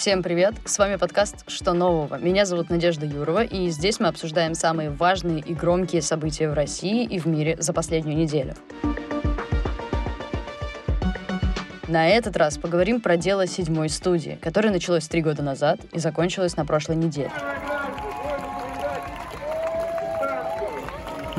Всем привет! С вами подкаст «Что нового?». Меня зовут Надежда Юрова, и здесь мы обсуждаем самые важные и громкие события в России и в мире за последнюю неделю. На этот раз поговорим про дело седьмой студии, которое началось три года назад и закончилось на прошлой неделе.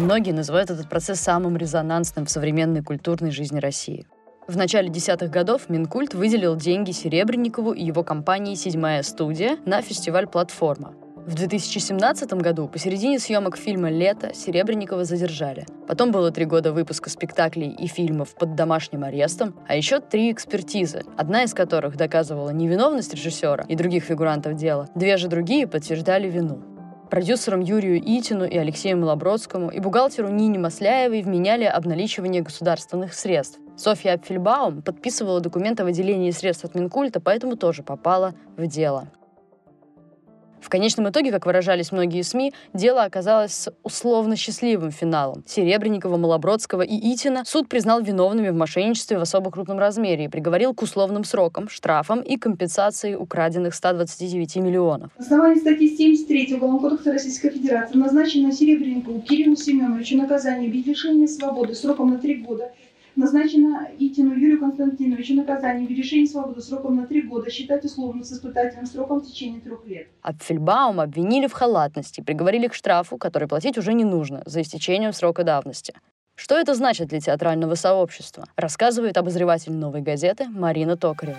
Многие называют этот процесс самым резонансным в современной культурной жизни России – в начале десятых годов Минкульт выделил деньги Серебренникову и его компании «Седьмая студия» на фестиваль «Платформа». В 2017 году посередине съемок фильма «Лето» Серебренникова задержали. Потом было три года выпуска спектаклей и фильмов под домашним арестом, а еще три экспертизы, одна из которых доказывала невиновность режиссера и других фигурантов дела, две же другие подтверждали вину. Продюсерам Юрию Итину и Алексею Малобродскому и бухгалтеру Нине Масляевой вменяли обналичивание государственных средств. Софья Апфельбаум подписывала документы о выделении средств от Минкульта, поэтому тоже попала в дело. В конечном итоге, как выражались многие СМИ, дело оказалось с условно счастливым финалом. Серебренникова, Малобродского и Итина суд признал виновными в мошенничестве в особо крупном размере и приговорил к условным срокам, штрафам и компенсации украденных 129 миллионов. На основании статьи 73 Уголовного кодекса Российской Федерации назначено Серебренникову Кириллу Семеновичу наказание в виде лишения свободы сроком на три года Назначено Итину Юрию Константиновичу наказание в решении свободы сроком на три года считать условно с испытательным сроком в течение трех лет. Апфельбаум обвинили в халатности, приговорили к штрафу, который платить уже не нужно, за истечением срока давности. Что это значит для театрального сообщества, рассказывает обозреватель «Новой газеты» Марина Токарева.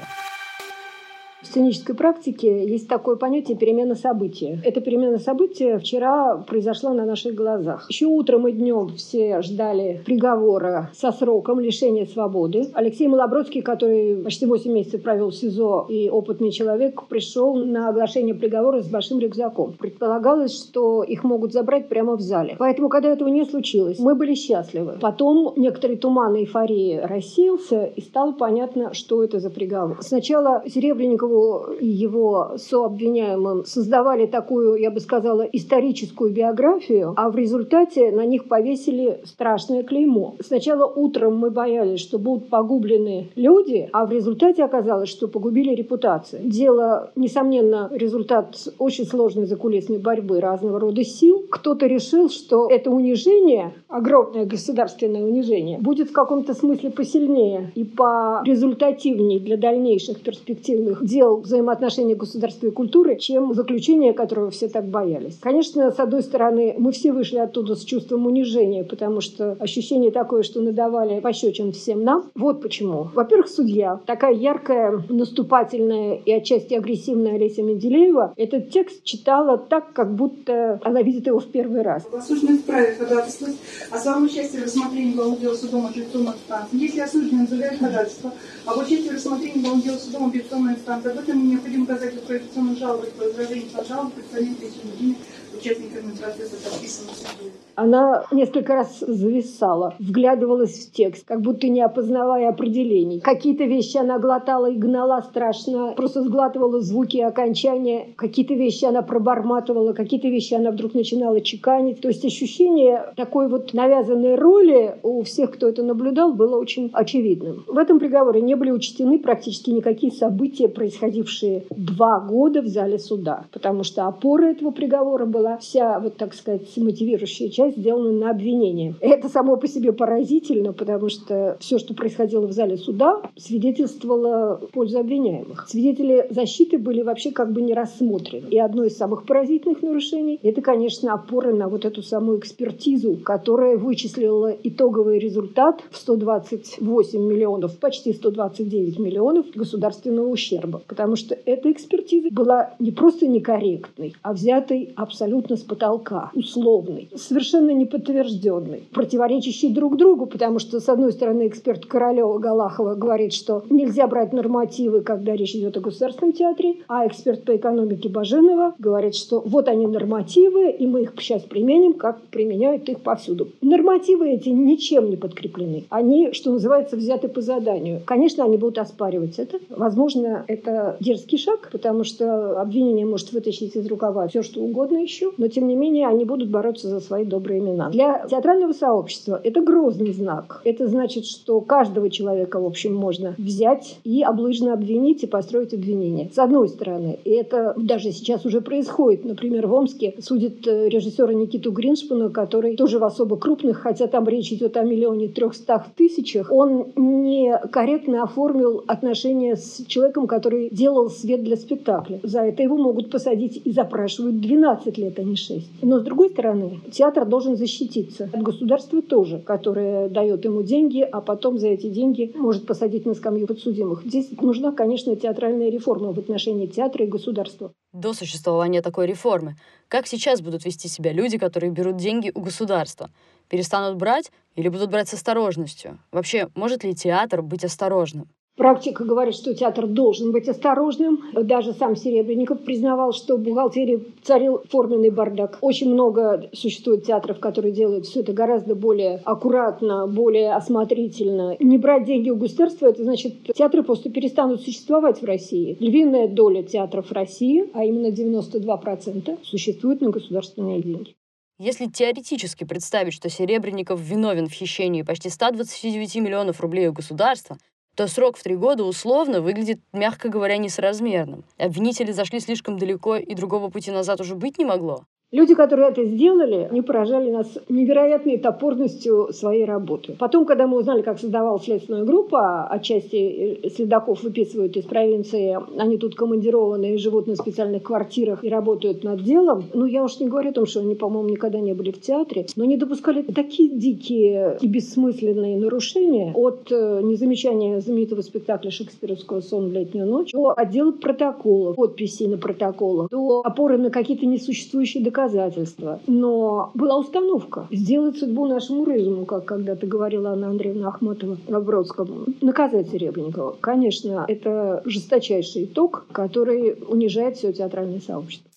В сценической практике есть такое понятие перемена события. Эта перемена события вчера произошла на наших глазах. Еще утром и днем все ждали приговора со сроком лишения свободы. Алексей Малобродский, который почти 8 месяцев провел в СИЗО и опытный человек, пришел на оглашение приговора с большим рюкзаком. Предполагалось, что их могут забрать прямо в зале. Поэтому, когда этого не случилось, мы были счастливы. Потом некоторый туман эйфории рассеялся, и стало понятно, что это за приговор. Сначала Серебренников Михайлову и его сообвиняемым создавали такую, я бы сказала, историческую биографию, а в результате на них повесили страшное клеймо. Сначала утром мы боялись, что будут погублены люди, а в результате оказалось, что погубили репутацию. Дело, несомненно, результат очень сложной закулисной борьбы разного рода сил. Кто-то решил, что это унижение, огромное государственное унижение, будет в каком-то смысле посильнее и порезультативнее для дальнейших перспективных дел дел взаимоотношений государства и культуры, чем заключение, которого все так боялись. Конечно, с одной стороны, мы все вышли оттуда с чувством унижения, потому что ощущение такое, что надавали пощечин всем нам. Вот почему. Во-первых, судья, такая яркая, наступательная и отчасти агрессивная Олеся Менделеева, этот текст читала так, как будто она видит его в первый раз. Осужденный вправе ходатайствовать о своем участии в рассмотрении уголовного дела судом апелляционной инстанции. Если осужденный заявляет ходатайство об участии в рассмотрении уголовного дела судом апелляционной инстанции, об этом необходимо указать в жалобе по возражению на жалобу представления причины участниками процесса подписано судьей. Она несколько раз зависала, вглядывалась в текст, как будто не опознавая определений. Какие-то вещи она глотала и гнала страшно, просто сглатывала звуки и окончания. Какие-то вещи она проборматывала, какие-то вещи она вдруг начинала чеканить. То есть ощущение такой вот навязанной роли у всех, кто это наблюдал, было очень очевидным. В этом приговоре не были учтены практически никакие события, происходившие два года в зале суда, потому что опора этого приговора была вся, вот так сказать, мотивирующая часть сделана на обвинение. Это само по себе поразительно, потому что все, что происходило в зале суда, свидетельствовало в пользу обвиняемых. Свидетели защиты были вообще как бы не рассмотрены. И одно из самых поразительных нарушений – это, конечно, опора на вот эту самую экспертизу, которая вычислила итоговый результат в 128 миллионов, почти 129 миллионов государственного ущерба. Потому что эта экспертиза была не просто некорректной, а взятой абсолютно абсолютно с потолка, условный, совершенно неподтвержденный, противоречащий друг другу, потому что, с одной стороны, эксперт Королева Галахова говорит, что нельзя брать нормативы, когда речь идет о государственном театре, а эксперт по экономике Баженова говорит, что вот они нормативы, и мы их сейчас применим, как применяют их повсюду. Нормативы эти ничем не подкреплены. Они, что называется, взяты по заданию. Конечно, они будут оспаривать это. Возможно, это дерзкий шаг, потому что обвинение может вытащить из рукава все, что угодно еще, но тем не менее они будут бороться за свои добрые имена. Для театрального сообщества это грозный знак. Это значит, что каждого человека, в общем, можно взять и облыжно обвинить и построить обвинение. С одной стороны, и это даже сейчас уже происходит. Например, в Омске судит э, режиссера Никиту Гриншпана, который тоже в особо крупных, хотя там речь идет о миллионе трехстах тысячах, он некорректно оформил отношения с человеком, который делал свет для спектакля. За это его могут посадить и запрашивают 12 лет, а не 6. Но, с другой стороны, театр должен защититься от государства тоже, которое дает ему деньги, а потом за эти деньги может посадить на скамью подсудимых. Здесь нужна, конечно, театральная реформа в отношении театра и государства. До существования такой реформы, как сейчас будут вести себя люди, которые берут деньги у государства? Перестанут брать или будут брать с осторожностью? Вообще, может ли театр быть осторожным? Практика говорит, что театр должен быть осторожным. Даже сам Серебренников признавал, что в бухгалтерии царил форменный бардак. Очень много существует театров, которые делают все это гораздо более аккуратно, более осмотрительно. Не брать деньги у государства, это значит, театры просто перестанут существовать в России. Львиная доля театров России, а именно 92%, существует на государственные деньги. Если теоретически представить, что Серебренников виновен в хищении почти 129 миллионов рублей у государства, то срок в три года условно выглядит, мягко говоря, несоразмерным. Обвинители зашли слишком далеко, и другого пути назад уже быть не могло. Люди, которые это сделали, они поражали нас невероятной топорностью своей работы. Потом, когда мы узнали, как создавалась следственная группа, отчасти э, следаков выписывают из провинции, они тут командированы и живут на специальных квартирах и работают над делом. Ну, я уж не говорю о том, что они, по-моему, никогда не были в театре, но они допускали такие дикие и бессмысленные нарушения от э, незамечания знаменитого спектакля шекспировского «Сон в летнюю ночь» до отдела протоколов, подписей на протоколах, до опоры на какие-то несуществующие доказательства доказательства. Но была установка сделать судьбу нашему разуму, как когда-то говорила Анна Андреевна Ахматова в Бродском. Наказать Серебренникова. Конечно, это жесточайший итог, который унижает все театральное сообщество.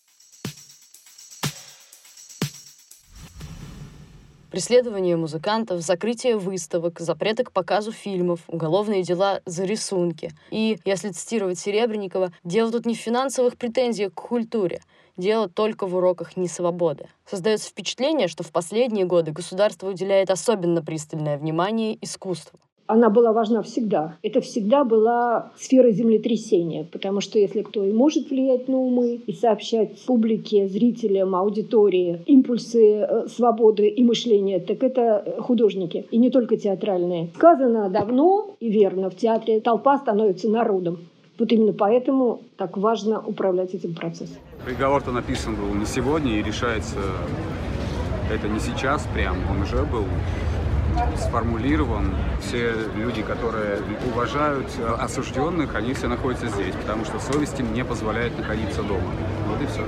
преследование музыкантов, закрытие выставок, запреты к показу фильмов, уголовные дела за рисунки. И, если цитировать Серебренникова, дело тут не в финансовых претензиях к культуре, дело только в уроках несвободы. Создается впечатление, что в последние годы государство уделяет особенно пристальное внимание искусству она была важна всегда. Это всегда была сфера землетрясения, потому что если кто и может влиять на умы и сообщать публике, зрителям, аудитории импульсы э, свободы и мышления, так это художники, и не только театральные. Сказано давно и верно, в театре толпа становится народом. Вот именно поэтому так важно управлять этим процессом. Приговор-то написан был не сегодня и решается это не сейчас прям, он уже был сформулирован. Все люди, которые уважают осужденных, они все находятся здесь, потому что совесть им не позволяет находиться дома. Вот и все.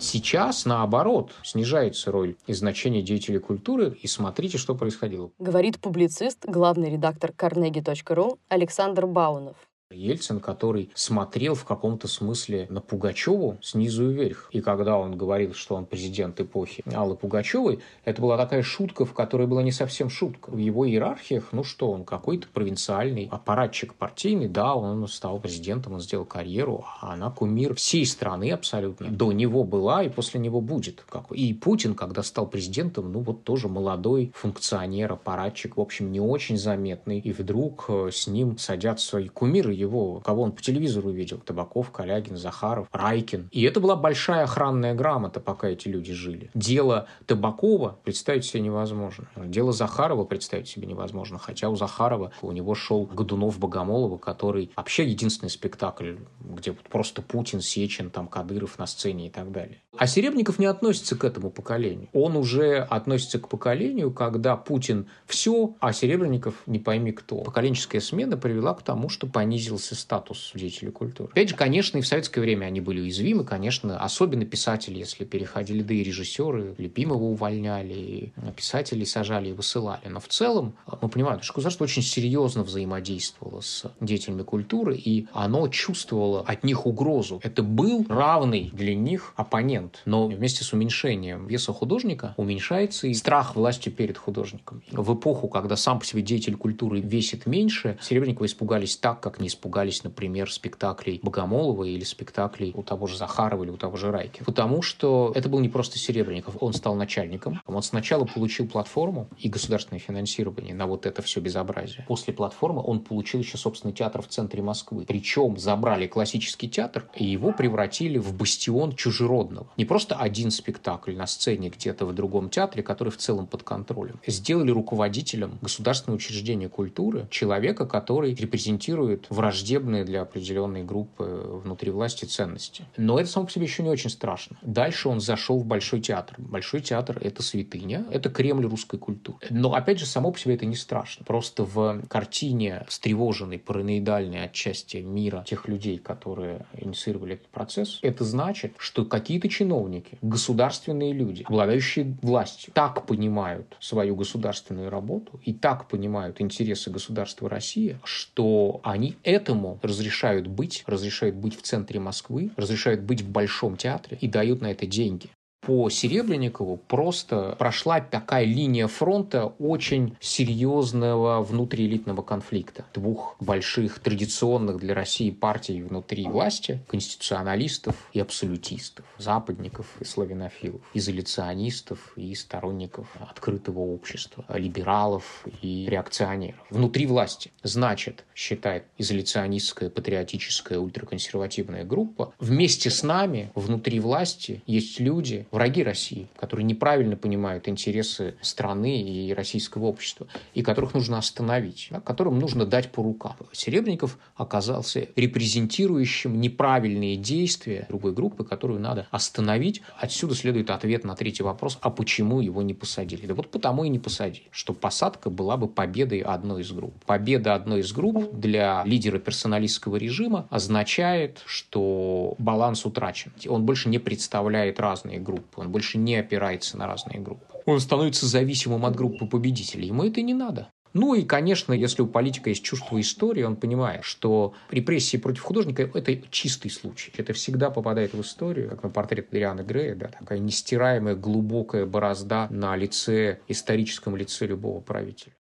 Сейчас, наоборот, снижается роль и значение деятелей культуры, и смотрите, что происходило. Говорит публицист, главный редактор carnegie.ru Александр Баунов. Ельцин, который смотрел в каком-то смысле на Пугачеву снизу вверх. И когда он говорил, что он президент эпохи Аллы Пугачевой, это была такая шутка, в которой была не совсем шутка. В его иерархиях, ну что, он какой-то провинциальный аппаратчик партийный, да, он стал президентом, он сделал карьеру, а она кумир всей страны абсолютно. До него была и после него будет. И Путин, когда стал президентом, ну вот тоже молодой функционер, аппаратчик, в общем, не очень заметный. И вдруг э, с ним садятся и кумиры его, кого он по телевизору видел. Табаков, Калягин, Захаров, Райкин. И это была большая охранная грамота, пока эти люди жили. Дело Табакова представить себе невозможно. Дело Захарова представить себе невозможно. Хотя у Захарова у него шел Годунов-Богомолова, который вообще единственный спектакль, где просто Путин, Сечин, там Кадыров на сцене и так далее. А Серебренников не относится к этому поколению. Он уже относится к поколению, когда Путин все, а Серебренников не пойми кто. Поколенческая смена привела к тому, что понизился статус деятелей культуры. Опять же, конечно, и в советское время они были уязвимы, конечно, особенно писатели, если переходили, да и режиссеры, Любимого увольняли, писателей сажали и высылали. Но в целом мы понимаем, что государство очень серьезно взаимодействовало с деятелями культуры, и оно чувствовало от них угрозу. Это был равный для них оппонент. Но вместе с уменьшением веса художника уменьшается и страх властью перед художником. В эпоху, когда сам по себе деятель культуры весит меньше, Серебренникова испугались так, как не испугались, например, спектаклей Богомолова или спектаклей у того же Захарова или у того же Райки. Потому что это был не просто Серебренников, он стал начальником. Он сначала получил платформу и государственное финансирование на вот это все безобразие. После платформы он получил еще собственный театр в центре Москвы. Причем забрали классический театр и его превратили в бастион чужеродного. Не просто один спектакль на сцене где-то в другом театре, который в целом под контролем. Сделали руководителем государственного учреждения культуры человека, который репрезентирует враждебные для определенной группы внутри власти ценности. Но это само по себе еще не очень страшно. Дальше он зашел в Большой театр. Большой театр – это святыня, это Кремль русской культуры. Но, опять же, само по себе это не страшно. Просто в картине встревоженной, параноидальной отчасти мира тех людей, которые инициировали этот процесс, это значит, что какие-то чиновники, государственные люди, обладающие властью, так понимают свою государственную работу и так понимают интересы государства России, что они этому разрешают быть, разрешают быть в центре Москвы, разрешают быть в Большом театре и дают на это деньги по Серебренникову просто прошла такая линия фронта очень серьезного внутриэлитного конфликта. Двух больших традиционных для России партий внутри власти, конституционалистов и абсолютистов, западников и славянофилов, изоляционистов и сторонников открытого общества, либералов и реакционеров. Внутри власти, значит, считает изоляционистская, патриотическая, ультраконсервативная группа, вместе с нами внутри власти есть люди, враги России, которые неправильно понимают интересы страны и российского общества, и которых нужно остановить, да, которым нужно дать по рукам. Серебренников оказался репрезентирующим неправильные действия другой группы, которую надо остановить. Отсюда следует ответ на третий вопрос, а почему его не посадили? Да вот потому и не посадили, что посадка была бы победой одной из групп. Победа одной из групп для лидера персоналистского режима означает, что баланс утрачен. Он больше не представляет разные группы группы, он больше не опирается на разные группы. Он становится зависимым от группы победителей. Ему это не надо. Ну и, конечно, если у политика есть чувство истории, он понимает, что репрессии против художника – это чистый случай. Это всегда попадает в историю, как на портрет Дарианы Грея, да, такая нестираемая глубокая борозда на лице, историческом лице любого правителя.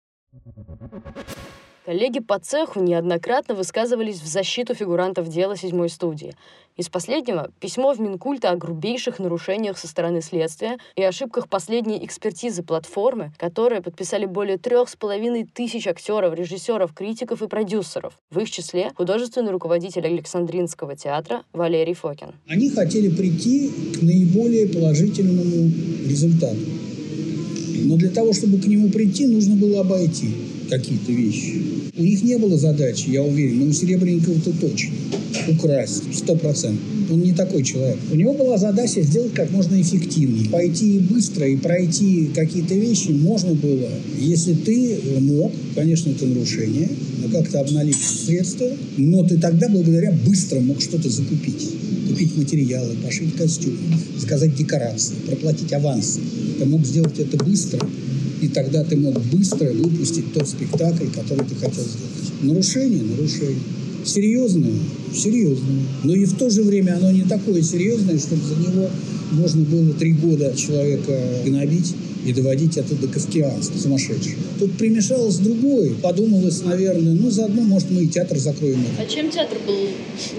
Коллеги по цеху неоднократно высказывались в защиту фигурантов дела седьмой студии. Из последнего – письмо в Минкульта о грубейших нарушениях со стороны следствия и ошибках последней экспертизы платформы, которые подписали более трех с половиной тысяч актеров, режиссеров, критиков и продюсеров. В их числе художественный руководитель Александринского театра Валерий Фокин. Они хотели прийти к наиболее положительному результату. Но для того, чтобы к нему прийти, нужно было обойти какие-то вещи. У них не было задачи, я уверен, но у Серебренникова-то точно. Украсть, сто процентов. Он не такой человек. У него была задача сделать как можно эффективнее. Пойти быстро и пройти какие-то вещи можно было, если ты мог, конечно, это нарушение, но как-то обналить средства, но ты тогда благодаря быстро мог что-то закупить. Купить материалы, пошить костюм, заказать декорации, проплатить аванс. Ты мог сделать это быстро, и тогда ты мог быстро выпустить тот спектакль, который ты хотел сделать. Нарушение, нарушение. Серьезное, серьезное. Но и в то же время оно не такое серьезное, чтобы за него можно было три года человека гнобить и доводить это до кавкианства, сумасшедшего. Тут примешалось другое. Подумалось, наверное, ну, заодно, может, мы и театр закроем. А чем театр был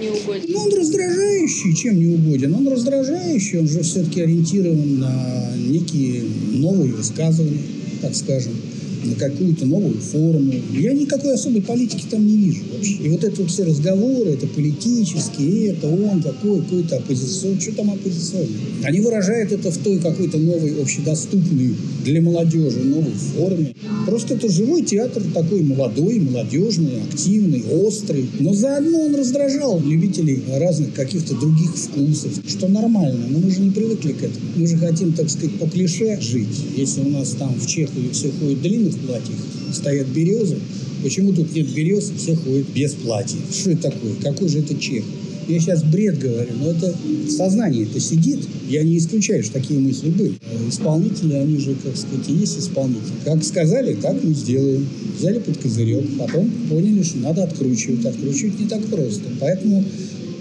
неугоден? Ну, он раздражающий. Чем не угоден? Он раздражающий, он же все-таки ориентирован на некие новые высказывания так скажем. На какую-то новую форму. Я никакой особой политики там не вижу вообще. И вот это вот все разговоры, это политические, это он такой, какой-то оппозиционный. Что там оппозиционный? Они выражают это в той какой-то новой, общедоступной для молодежи новой форме. Просто это живой театр такой молодой, молодежный, активный, острый. Но заодно он раздражал любителей разных каких-то других вкусов, что нормально. Но мы же не привыкли к этому. Мы же хотим, так сказать, по клише жить. Если у нас там в Чехии все ходят в платьях, стоят березы, почему тут нет берез, все ходят без платья? Что это такое? Какой же это чех? Я сейчас бред говорю, но это сознание это сидит. Я не исключаю, что такие мысли были. Исполнители, они же, как сказать, и есть исполнители. Как сказали, так мы сделаем. Взяли под козырек, потом поняли, что надо откручивать. Откручивать не так просто. Поэтому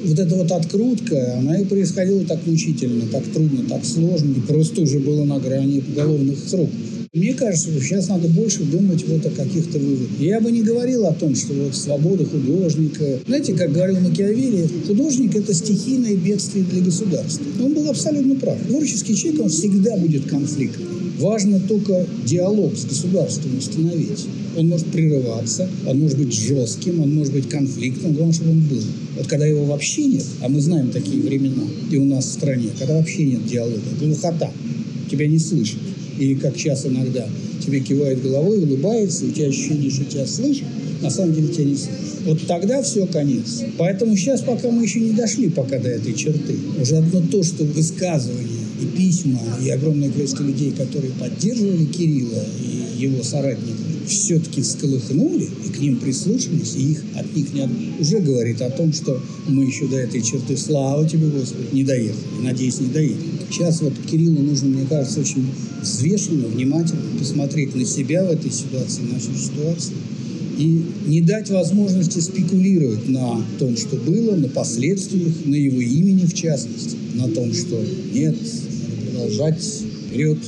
вот эта вот открутка, она и происходила так мучительно, так трудно, так сложно, и просто уже было на грани уголовных сроков. Мне кажется, что сейчас надо больше думать вот о каких-то выводах. Я бы не говорил о том, что вот свобода художника. Знаете, как говорил Макиавелли, художник – это стихийное бедствие для государства. Он был абсолютно прав. Творческий человек, он всегда будет конфликтным. Важно только диалог с государством установить. Он может прерываться, он может быть жестким, он может быть конфликтным, главное, чтобы он был. Вот когда его вообще нет, а мы знаем такие времена и у нас в стране, когда вообще нет диалога, глухота, тебя не слышат или как сейчас иногда, тебе кивает головой, улыбается, у тебя ощущение, что тебя слышат, на самом деле тебя не слышат. Вот тогда все, конец. Поэтому сейчас, пока мы еще не дошли пока до этой черты, уже одно то, что высказывания и письма, и огромное количество людей, которые поддерживали Кирилла и его соратников, все-таки всколыхнули и к ним прислушались, и их от них не уже говорит о том, что мы еще до этой черты, слава тебе, Господи, не доехали. Надеюсь, не доедем. Сейчас вот Кириллу нужно, мне кажется, очень взвешенно, внимательно посмотреть на себя в этой ситуации, на нашу ситуацию, и не дать возможности спекулировать на том, что было, на последствиях, на его имени в частности, на том, что нет, продолжать вперед,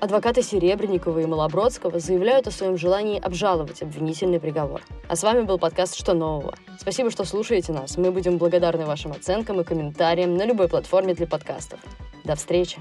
Адвокаты Серебренникова и Малобродского заявляют о своем желании обжаловать обвинительный приговор. А с вами был подкаст «Что нового?». Спасибо, что слушаете нас. Мы будем благодарны вашим оценкам и комментариям на любой платформе для подкастов. До встречи!